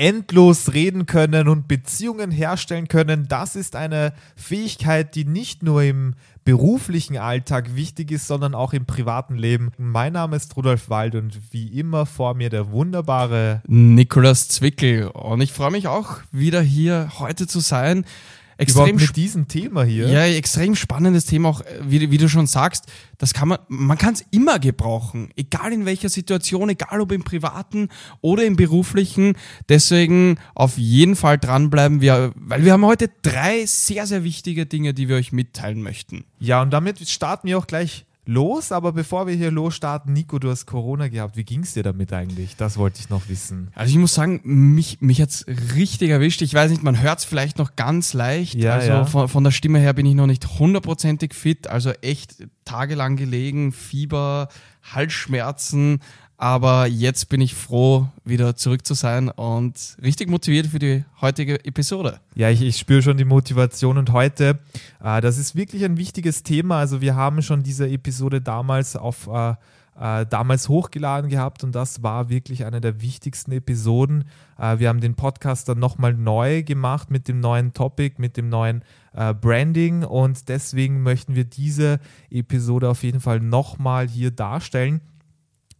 endlos reden können und Beziehungen herstellen können, das ist eine Fähigkeit, die nicht nur im beruflichen Alltag wichtig ist, sondern auch im privaten Leben. Mein Name ist Rudolf Wald und wie immer vor mir der wunderbare Nikolaus Zwickel. Und ich freue mich auch wieder hier heute zu sein extrem mit diesem Thema hier. Ja, extrem spannendes Thema auch, wie, wie du schon sagst. Das kann man, man kann es immer gebrauchen, egal in welcher Situation, egal ob im privaten oder im beruflichen. Deswegen auf jeden Fall dranbleiben wir, weil wir haben heute drei sehr, sehr wichtige Dinge, die wir euch mitteilen möchten. Ja, und damit starten wir auch gleich los, aber bevor wir hier losstarten, Nico, du hast Corona gehabt. Wie ging es dir damit eigentlich? Das wollte ich noch wissen. Also ich muss sagen, mich, mich hat es richtig erwischt. Ich weiß nicht, man hört es vielleicht noch ganz leicht. Ja, also ja. Von, von der Stimme her bin ich noch nicht hundertprozentig fit. Also echt tagelang gelegen, Fieber, Halsschmerzen. Aber jetzt bin ich froh, wieder zurück zu sein und richtig motiviert für die heutige Episode. Ja, ich, ich spüre schon die Motivation und heute, äh, das ist wirklich ein wichtiges Thema. Also wir haben schon diese Episode damals auf äh, äh, damals hochgeladen gehabt und das war wirklich eine der wichtigsten Episoden. Äh, wir haben den Podcast dann nochmal neu gemacht mit dem neuen Topic, mit dem neuen äh, Branding und deswegen möchten wir diese Episode auf jeden Fall nochmal hier darstellen.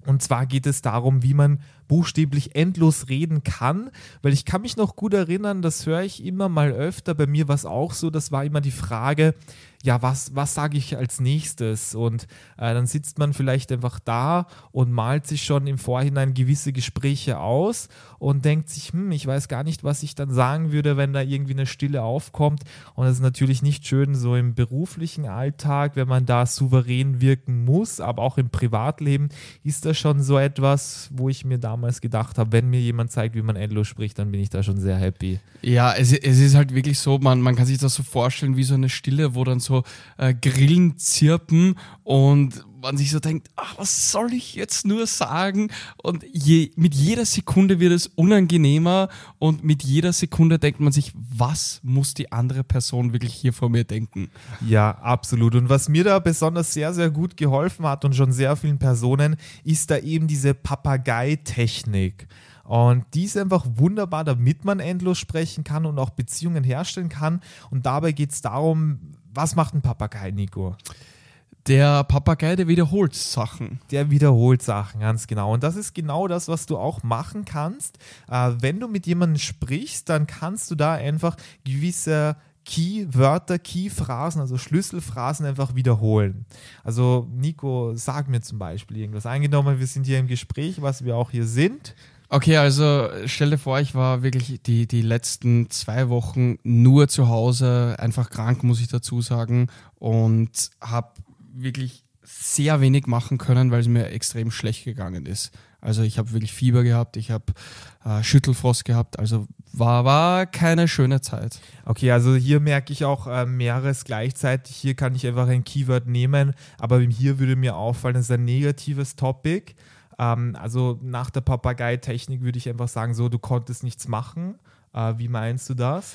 Und zwar geht es darum, wie man buchstäblich endlos reden kann, weil ich kann mich noch gut erinnern, das höre ich immer mal öfter, bei mir war es auch so, das war immer die Frage, ja, was, was sage ich als nächstes? Und äh, dann sitzt man vielleicht einfach da und malt sich schon im Vorhinein gewisse Gespräche aus und denkt sich, hm, ich weiß gar nicht, was ich dann sagen würde, wenn da irgendwie eine Stille aufkommt. Und das ist natürlich nicht schön so im beruflichen Alltag, wenn man da souverän wirken muss, aber auch im Privatleben ist das schon so etwas, wo ich mir damals gedacht habe, wenn mir jemand zeigt, wie man endlos spricht, dann bin ich da schon sehr happy. Ja, es, es ist halt wirklich so, man, man kann sich das so vorstellen wie so eine Stille, wo dann so so äh, Grillen zirpen und man sich so denkt, ach, was soll ich jetzt nur sagen? Und je, mit jeder Sekunde wird es unangenehmer und mit jeder Sekunde denkt man sich, was muss die andere Person wirklich hier vor mir denken? Ja, absolut. Und was mir da besonders sehr, sehr gut geholfen hat und schon sehr vielen Personen, ist da eben diese Papagei-Technik. Und die ist einfach wunderbar, damit man endlos sprechen kann und auch Beziehungen herstellen kann. Und dabei geht es darum, was macht ein Papagei, Nico? Der Papagei, der wiederholt Sachen. Der wiederholt Sachen, ganz genau. Und das ist genau das, was du auch machen kannst. Äh, wenn du mit jemandem sprichst, dann kannst du da einfach gewisse Key-Wörter, Key-Phrasen, also Schlüsselphrasen einfach wiederholen. Also Nico, sag mir zum Beispiel irgendwas. Eingenommen, wir sind hier im Gespräch, was wir auch hier sind. Okay, also stell dir vor, ich war wirklich die, die letzten zwei Wochen nur zu Hause, einfach krank, muss ich dazu sagen, und habe wirklich sehr wenig machen können, weil es mir extrem schlecht gegangen ist. Also ich habe wirklich Fieber gehabt, ich habe äh, Schüttelfrost gehabt, also war, war keine schöne Zeit. Okay, also hier merke ich auch äh, mehreres gleichzeitig. Hier kann ich einfach ein Keyword nehmen, aber hier würde mir auffallen, das ist ein negatives Topic. Ähm, also nach der Papagei-Technik würde ich einfach sagen, so, du konntest nichts machen. Äh, wie meinst du das?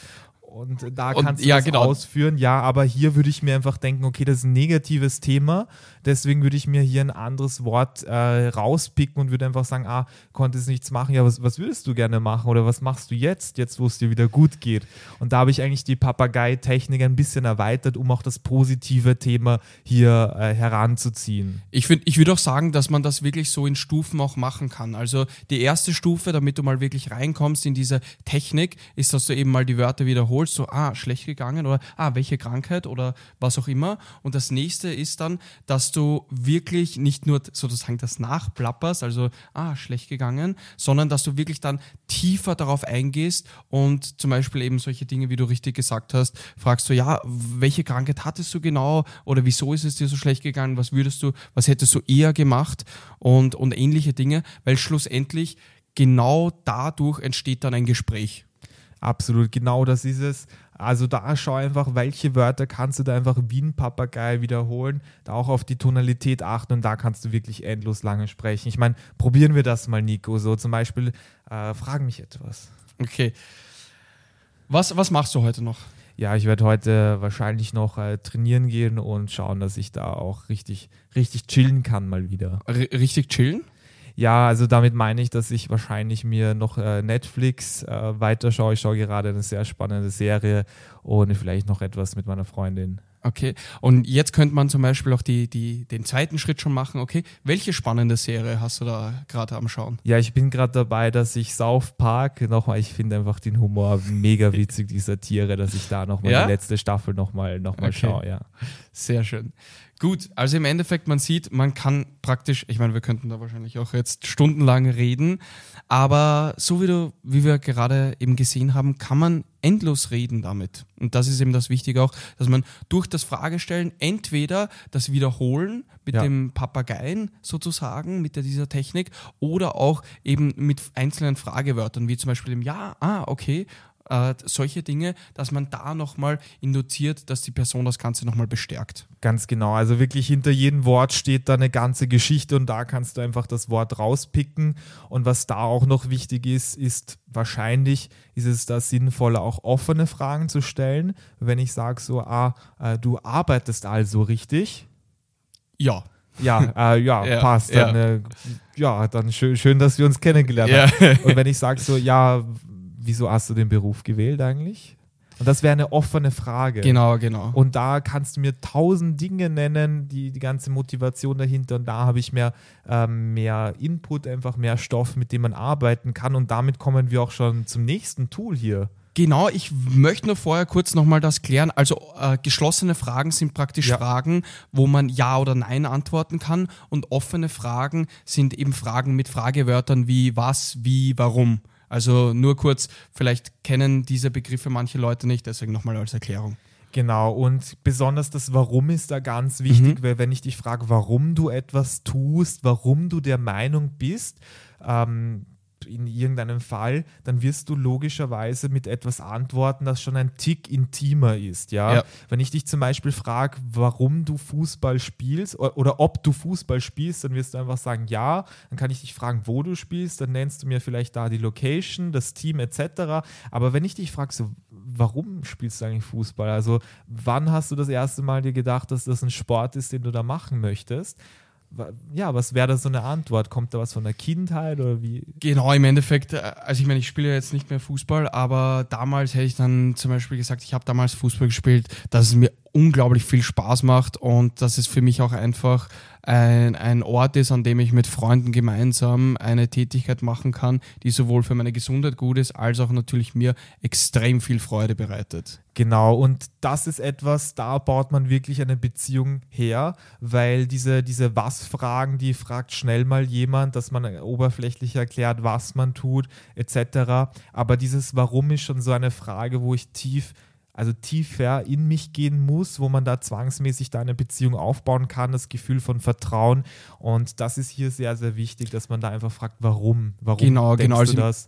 Und da und, kannst du ja, das genau. ausführen. Ja, aber hier würde ich mir einfach denken, okay, das ist ein negatives Thema. Deswegen würde ich mir hier ein anderes Wort äh, rauspicken und würde einfach sagen, ah, konntest nichts machen. Ja, was, was würdest du gerne machen oder was machst du jetzt, jetzt wo es dir wieder gut geht? Und da habe ich eigentlich die Papagei-Technik ein bisschen erweitert, um auch das positive Thema hier äh, heranzuziehen. Ich, find, ich würde auch sagen, dass man das wirklich so in Stufen auch machen kann. Also die erste Stufe, damit du mal wirklich reinkommst in diese Technik, ist, dass du eben mal die Wörter wiederholst wiederholst, so, ah, schlecht gegangen oder ah, welche Krankheit oder was auch immer. Und das nächste ist dann, dass du wirklich nicht nur sozusagen das nachplapperst, also, ah, schlecht gegangen, sondern dass du wirklich dann tiefer darauf eingehst und zum Beispiel eben solche Dinge, wie du richtig gesagt hast, fragst du, ja, welche Krankheit hattest du genau oder wieso ist es dir so schlecht gegangen, was würdest du, was hättest du eher gemacht und, und ähnliche Dinge, weil schlussendlich genau dadurch entsteht dann ein Gespräch. Absolut, genau das ist es. Also da schau einfach, welche Wörter kannst du da einfach wie ein Papagei wiederholen, da auch auf die Tonalität achten und da kannst du wirklich endlos lange sprechen. Ich meine, probieren wir das mal, Nico. So zum Beispiel, äh, frag mich etwas. Okay. Was, was machst du heute noch? Ja, ich werde heute wahrscheinlich noch äh, trainieren gehen und schauen, dass ich da auch richtig, richtig chillen kann mal wieder. R richtig chillen? Ja, also damit meine ich, dass ich wahrscheinlich mir noch äh, Netflix äh, weiterschaue. Ich schaue gerade eine sehr spannende Serie und vielleicht noch etwas mit meiner Freundin. Okay, und jetzt könnte man zum Beispiel auch die, die, den zweiten Schritt schon machen. Okay, welche spannende Serie hast du da gerade am Schauen? Ja, ich bin gerade dabei, dass ich South Park nochmal, ich finde einfach den Humor mega witzig, die Satire, dass ich da nochmal Ja? die letzte Staffel nochmal noch mal Okay. schaue, ja. Sehr schön. Gut, also im Endeffekt, man sieht, man kann praktisch, ich meine, wir könnten da wahrscheinlich auch jetzt stundenlang reden, aber so wie du, wie wir gerade eben gesehen haben, kann man endlos reden damit. Und das ist eben das Wichtige auch, dass man durch das Fragestellen entweder das Wiederholen mit Ja. dem Papageien sozusagen, mit der, dieser Technik, oder auch eben mit einzelnen Fragewörtern, wie zum Beispiel dem Ja, ah, okay, äh, solche Dinge, dass man da nochmal induziert, dass die Person das Ganze nochmal bestärkt. Ganz genau. Also wirklich hinter jedem Wort steht da eine ganze Geschichte und da kannst du einfach das Wort rauspicken. Und was da auch noch wichtig ist, ist wahrscheinlich ist es da sinnvoller, auch offene Fragen zu stellen. Wenn ich sage so, ah, äh, du arbeitest also richtig. Ja. Ja, äh, ja, Ja, passt. Dann, Äh, ja, dann schön, schön, dass wir uns kennengelernt Ja. haben. Und wenn ich sage so, ja, wieso hast du den Beruf gewählt eigentlich? Und das wäre eine offene Frage. Genau, genau. Und da kannst du mir tausend Dinge nennen, die, die ganze Motivation dahinter. Und da habe ich mehr, ähm, mehr Input, einfach mehr Stoff, mit dem man arbeiten kann. Und damit kommen wir auch schon zum nächsten Tool hier. Genau, ich möchte nur vorher kurz nochmal das klären. Also äh, geschlossene Fragen sind praktisch Ja. Fragen, wo man Ja oder Nein antworten kann und offene Fragen sind eben Fragen mit Fragewörtern wie was, wie, warum. Also nur kurz, vielleicht kennen diese Begriffe manche Leute nicht, deswegen nochmal als Erklärung. Genau, und besonders das Warum ist da ganz wichtig, weil wenn ich dich frage, warum du etwas tust, warum du der Meinung bist, ähm, in irgendeinem Fall, dann wirst du logischerweise mit etwas antworten, das schon ein Tick intimer ist. Ja? Ja. Wenn ich dich zum Beispiel frage, warum du Fußball spielst oder ob du Fußball spielst, dann wirst du einfach sagen, ja. Dann kann ich dich fragen, wo du spielst, dann nennst du mir vielleicht da die Location, das Team etc. Aber wenn ich dich frage, so, warum spielst du eigentlich Fußball? Also wann hast du das erste Mal dir gedacht, dass das ein Sport ist, den du da machen möchtest? Ja, was wäre da so eine Antwort? Kommt da was von der Kindheit oder wie? Genau, im Endeffekt, äh, also ich meine, ich spiele jetzt nicht mehr Fußball, aber damals hätte ich dann zum Beispiel gesagt, ich habe damals Fußball gespielt, dass es mir unglaublich viel Spaß macht und dass es für mich auch einfach ein, ein Ort ist, an dem ich mit Freunden gemeinsam eine Tätigkeit machen kann, die sowohl für meine Gesundheit gut ist, als auch natürlich mir extrem viel Freude bereitet. Genau, und das ist etwas, da baut man wirklich eine Beziehung her, weil diese, diese Was-Fragen, die fragt schnell mal jemand, dass man oberflächlich erklärt, was man tut, etc. Aber dieses Warum ist schon so eine Frage, wo ich tief, also tiefer in mich gehen muss, wo man da zwangsmäßig da eine Beziehung aufbauen kann, das Gefühl von Vertrauen. Und das ist hier sehr, sehr wichtig, dass man da einfach fragt, warum? Warum Genau, denkst genau, du also- das?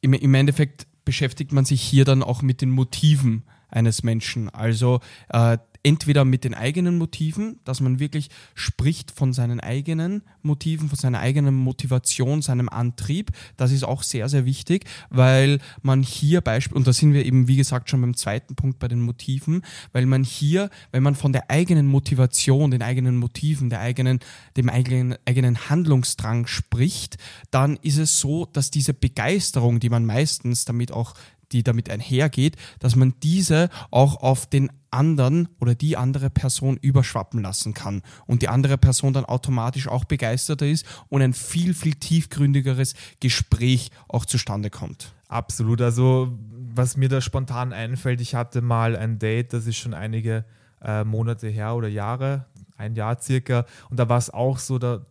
im, im Endeffekt beschäftigt man sich hier dann auch mit den Motiven eines Menschen. Also äh, entweder mit den eigenen Motiven, dass man wirklich spricht von seinen eigenen Motiven, von seiner eigenen Motivation, seinem Antrieb. Das ist auch sehr, sehr wichtig, weil man hier Beispiel, und da sind wir eben, wie gesagt, schon beim zweiten Punkt bei den Motiven, weil man hier, wenn man von der eigenen Motivation, den eigenen Motiven, der eigenen, dem eigenen, eigenen Handlungsdrang spricht, dann ist es so, dass diese Begeisterung, die man meistens damit auch die damit einhergeht, dass man diese auch auf den anderen oder die andere Person überschwappen lassen kann und die andere Person dann automatisch auch begeisterter ist und ein viel, viel tiefgründigeres Gespräch auch zustande kommt. Absolut. Also, was mir da spontan einfällt, ich hatte mal ein Date, das ist schon einige äh, Monate her oder Jahre, ein Jahr circa. Und da war es auch so, da,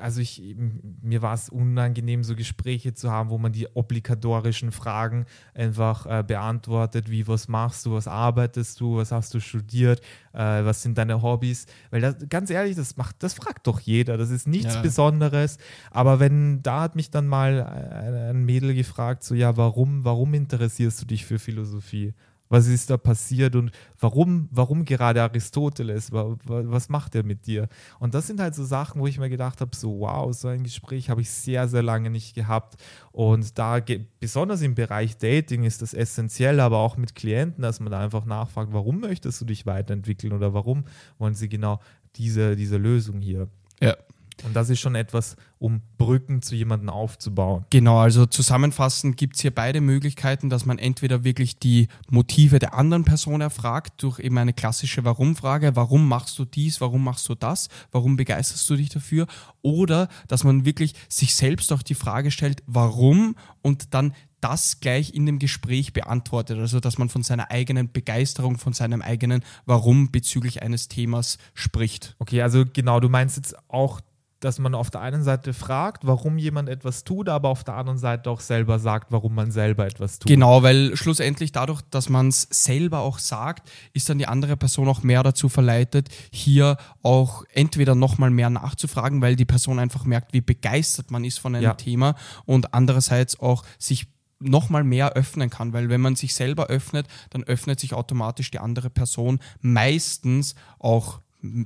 also ich, mir war es unangenehm, so Gespräche zu haben, wo man die obligatorischen Fragen einfach äh, beantwortet, wie was machst du, was arbeitest du, was hast du studiert, äh, was sind deine Hobbys. Weil das, ganz ehrlich, das macht, das fragt doch jeder. Das ist nichts Ja. Besonderes. Aber wenn, da hat mich dann mal ein, ein Mädel gefragt, so ja, warum, warum interessierst du dich für Philosophie? Was ist da passiert und warum, warum gerade Aristoteles? Wa- wa- Was macht er mit dir? Und das sind halt so Sachen, wo ich mir gedacht habe, so wow, so ein Gespräch habe ich sehr, sehr lange nicht gehabt. Und da, besonders im Bereich Dating ist das essentiell, aber auch mit Klienten, dass man da einfach nachfragt, warum möchtest du dich weiterentwickeln oder warum wollen sie genau diese, diese Lösung hier? Ja. Und das ist schon etwas, um Brücken zu jemandem aufzubauen. Genau, also zusammenfassend gibt es hier beide Möglichkeiten, dass man entweder wirklich die Motive der anderen Person erfragt, durch eben eine klassische Warum-Frage, warum machst du dies, warum machst du das, warum begeisterst du dich dafür, oder dass man wirklich sich selbst auch die Frage stellt, warum und dann das gleich in dem Gespräch beantwortet. Also dass man von seiner eigenen Begeisterung, von seinem eigenen Warum bezüglich eines Themas spricht. Okay, also genau, du meinst jetzt auch, dass man auf der einen Seite fragt, warum jemand etwas tut, aber auf der anderen Seite auch selber sagt, warum man selber etwas tut. Genau, weil schlussendlich dadurch, dass man es selber auch sagt, ist dann die andere Person auch mehr dazu verleitet, hier auch entweder nochmal mehr nachzufragen, weil die Person einfach merkt, wie begeistert man ist von einem ja. Thema und andererseits auch sich nochmal mehr öffnen kann, weil wenn man sich selber öffnet, dann öffnet sich automatisch die andere Person meistens auch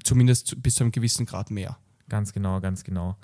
zumindest bis zu einem gewissen Grad mehr. Ganz genau, ganz genau.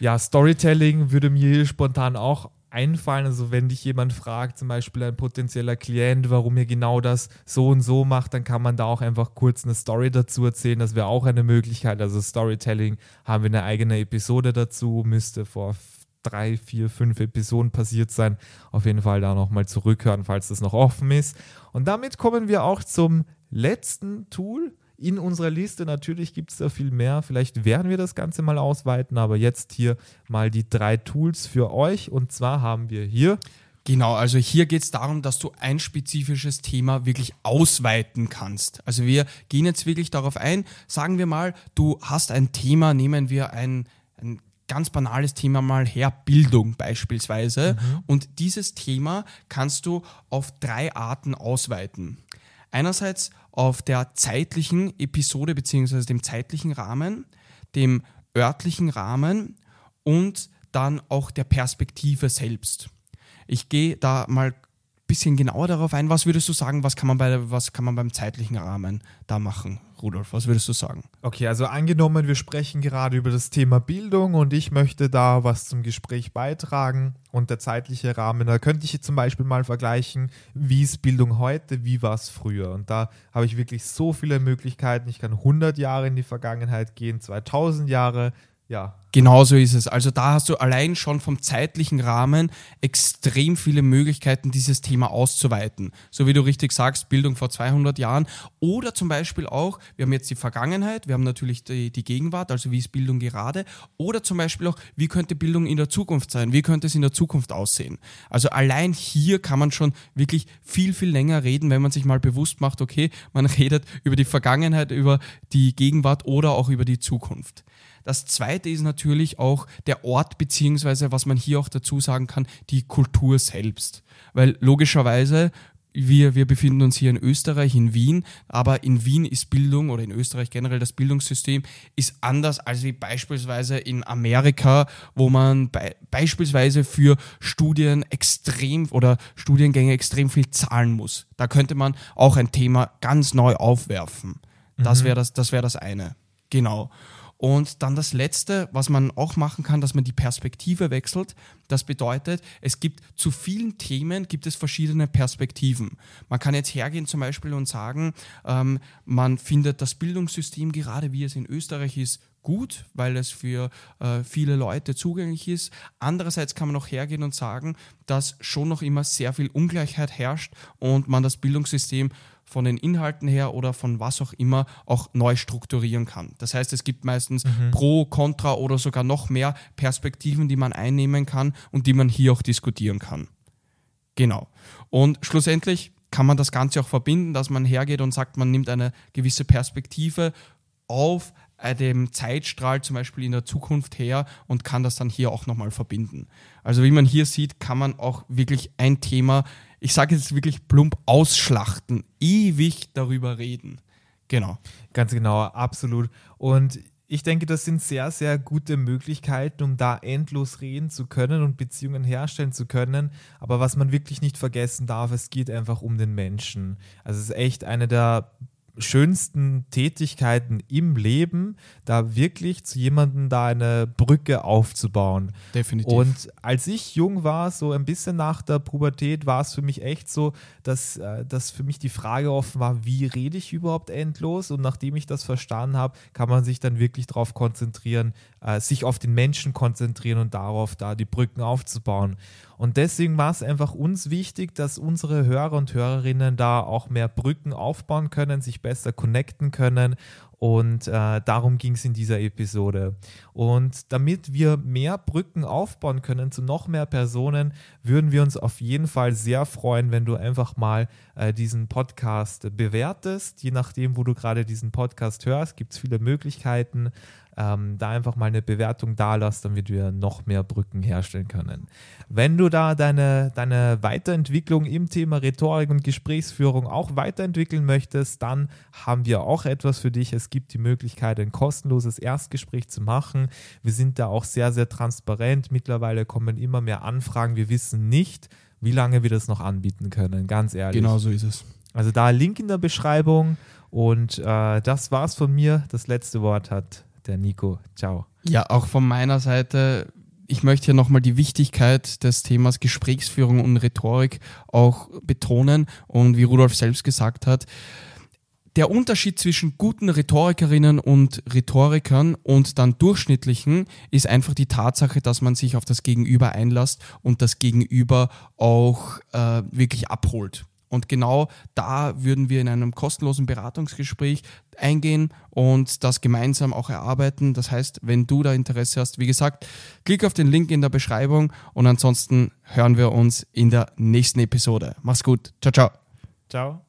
Ja, Storytelling würde mir spontan auch einfallen. Also wenn dich jemand fragt, zum Beispiel ein potenzieller Klient, warum ihr genau das so und so macht, dann kann man da auch einfach kurz eine Story dazu erzählen. Das wäre auch eine Möglichkeit. Also Storytelling haben wir eine eigene Episode dazu, müsste vor drei, vier, fünf Episoden passiert sein. Auf jeden Fall da nochmal zurückhören, falls das noch offen ist. Und damit kommen wir auch zum letzten Tool in unserer Liste. Natürlich gibt es da viel mehr. Vielleicht werden wir das Ganze mal ausweiten, aber jetzt hier mal die drei Tools für euch. Und zwar haben wir hier Genau, also hier geht es darum, dass du ein spezifisches Thema wirklich ausweiten kannst. Also wir gehen jetzt wirklich darauf ein, sagen wir mal, du hast ein Thema, nehmen wir ein, ein ganz banales Thema mal her, Bildung beispielsweise. Mhm. Und dieses Thema kannst du auf drei Arten ausweiten. Einerseits auf der zeitlichen Episode bzw. dem zeitlichen Rahmen, dem örtlichen Rahmen und dann auch der Perspektive selbst. Ich gehe da mal bisschen genauer darauf ein. Was würdest du sagen, was kann man, bei, was kann man beim zeitlichen Rahmen da machen? Rudolf, was würdest du sagen? Okay, also angenommen, wir sprechen gerade über das Thema Bildung und ich möchte da was zum Gespräch beitragen und der zeitliche Rahmen, da könnte ich zum Beispiel mal vergleichen, wie ist Bildung heute, wie war es früher. Und da habe ich wirklich so viele Möglichkeiten. Ich kann 100 Jahre in die Vergangenheit gehen, 2000 Jahre, ja. Genauso ist es. Also da hast du allein schon vom zeitlichen Rahmen extrem viele Möglichkeiten, dieses Thema auszuweiten. So wie du richtig sagst, Bildung vor 200 Jahren. Oder zum Beispiel auch, wir haben jetzt die Vergangenheit, wir haben natürlich die, die Gegenwart, also wie ist Bildung gerade. Oder zum Beispiel auch, wie könnte Bildung in der Zukunft sein? Wie könnte es in der Zukunft aussehen? Also allein hier kann man schon wirklich viel, viel länger reden, wenn man sich mal bewusst macht, okay, man redet über die Vergangenheit, über die Gegenwart oder auch über die Zukunft. Das zweite ist natürlich auch der Ort, beziehungsweise was man hier auch dazu sagen kann, die Kultur selbst. Weil logischerweise wir, wir befinden uns hier in Österreich, in Wien, aber in Wien ist Bildung oder in Österreich generell das Bildungssystem ist anders als wie beispielsweise in Amerika, wo man be beispielsweise für Studien extrem oder Studiengänge extrem viel zahlen muss. Da könnte man auch ein Thema ganz neu aufwerfen. Das mhm. wäre das, das, wär das eine. Genau. Und dann das Letzte, was man auch machen kann, dass man die Perspektive wechselt. Das bedeutet, es gibt zu vielen Themen gibt es verschiedene Perspektiven. Man kann jetzt hergehen zum Beispiel und sagen, ähm, man findet das Bildungssystem gerade wie es in Österreich ist gut, weil es für äh, viele Leute zugänglich ist. Andererseits kann man auch hergehen und sagen, dass schon noch immer sehr viel Ungleichheit herrscht und man das Bildungssystem von den Inhalten her oder von was auch immer auch neu strukturieren kann. Das heißt, es gibt meistens mhm. Pro, Contra oder sogar noch mehr Perspektiven, die man einnehmen kann und die man hier auch diskutieren kann. Genau. Und schlussendlich kann man das Ganze auch verbinden, dass man hergeht und sagt, man nimmt eine gewisse Perspektive auf dem Zeitstrahl zum Beispiel in der Zukunft her und kann das dann hier auch nochmal verbinden. Also wie man hier sieht, kann man auch wirklich ein Thema ich sage jetzt wirklich plump, ausschlachten, ewig darüber reden. Genau. Ganz genau, absolut. Und ich denke, das sind sehr, sehr gute Möglichkeiten, um da endlos reden zu können und Beziehungen herstellen zu können. Aber was man wirklich nicht vergessen darf, es geht einfach um den Menschen. Also es ist echt eine der schönsten Tätigkeiten im Leben, da wirklich zu jemandem da eine Brücke aufzubauen. Definitiv. Und als ich jung war, so ein bisschen nach der Pubertät, war es für mich echt so, dass, äh, dass für mich die Frage offen war, wie rede ich überhaupt endlos? Und nachdem ich das verstanden habe, kann man sich dann wirklich darauf konzentrieren, äh, sich auf den Menschen konzentrieren und darauf da die Brücken aufzubauen. Und deswegen war es einfach uns wichtig, dass unsere Hörer und Hörerinnen da auch mehr Brücken aufbauen können, sich besser connecten können. Und äh, darum ging es in dieser Episode. Und damit wir mehr Brücken aufbauen können zu noch mehr Personen, würden wir uns auf jeden Fall sehr freuen, wenn du einfach mal äh, diesen Podcast bewertest. Je nachdem, wo du gerade diesen Podcast hörst, gibt es viele Möglichkeiten ähm, da einfach mal eine Bewertung da lasst, damit wir noch mehr Brücken herstellen können. Wenn du da deine, deine Weiterentwicklung im Thema Rhetorik und Gesprächsführung auch weiterentwickeln möchtest, dann haben wir auch etwas für dich. Es gibt die Möglichkeit, ein kostenloses Erstgespräch zu machen. Wir sind da auch sehr, sehr transparent. Mittlerweile kommen immer mehr Anfragen. Wir wissen nicht, wie lange wir das noch anbieten können, ganz ehrlich. Genau so ist es. Also da Link in der Beschreibung. Und äh, das war's von mir. Das letzte Wort hat der Nico. Ciao. Ja, auch von meiner Seite. Ich möchte hier nochmal die Wichtigkeit des Themas Gesprächsführung und Rhetorik auch betonen. Und wie Rudolf selbst gesagt hat, der Unterschied zwischen guten Rhetorikerinnen und Rhetorikern und dann durchschnittlichen ist einfach die Tatsache, dass man sich auf das Gegenüber einlässt und das Gegenüber auch äh, wirklich abholt. Und genau da würden wir in einem kostenlosen Beratungsgespräch eingehen und das gemeinsam auch erarbeiten. Das heißt, wenn du da Interesse hast, wie gesagt, klick auf den Link in der Beschreibung und ansonsten hören wir uns in der nächsten Episode. Mach's gut. Ciao, ciao. Ciao.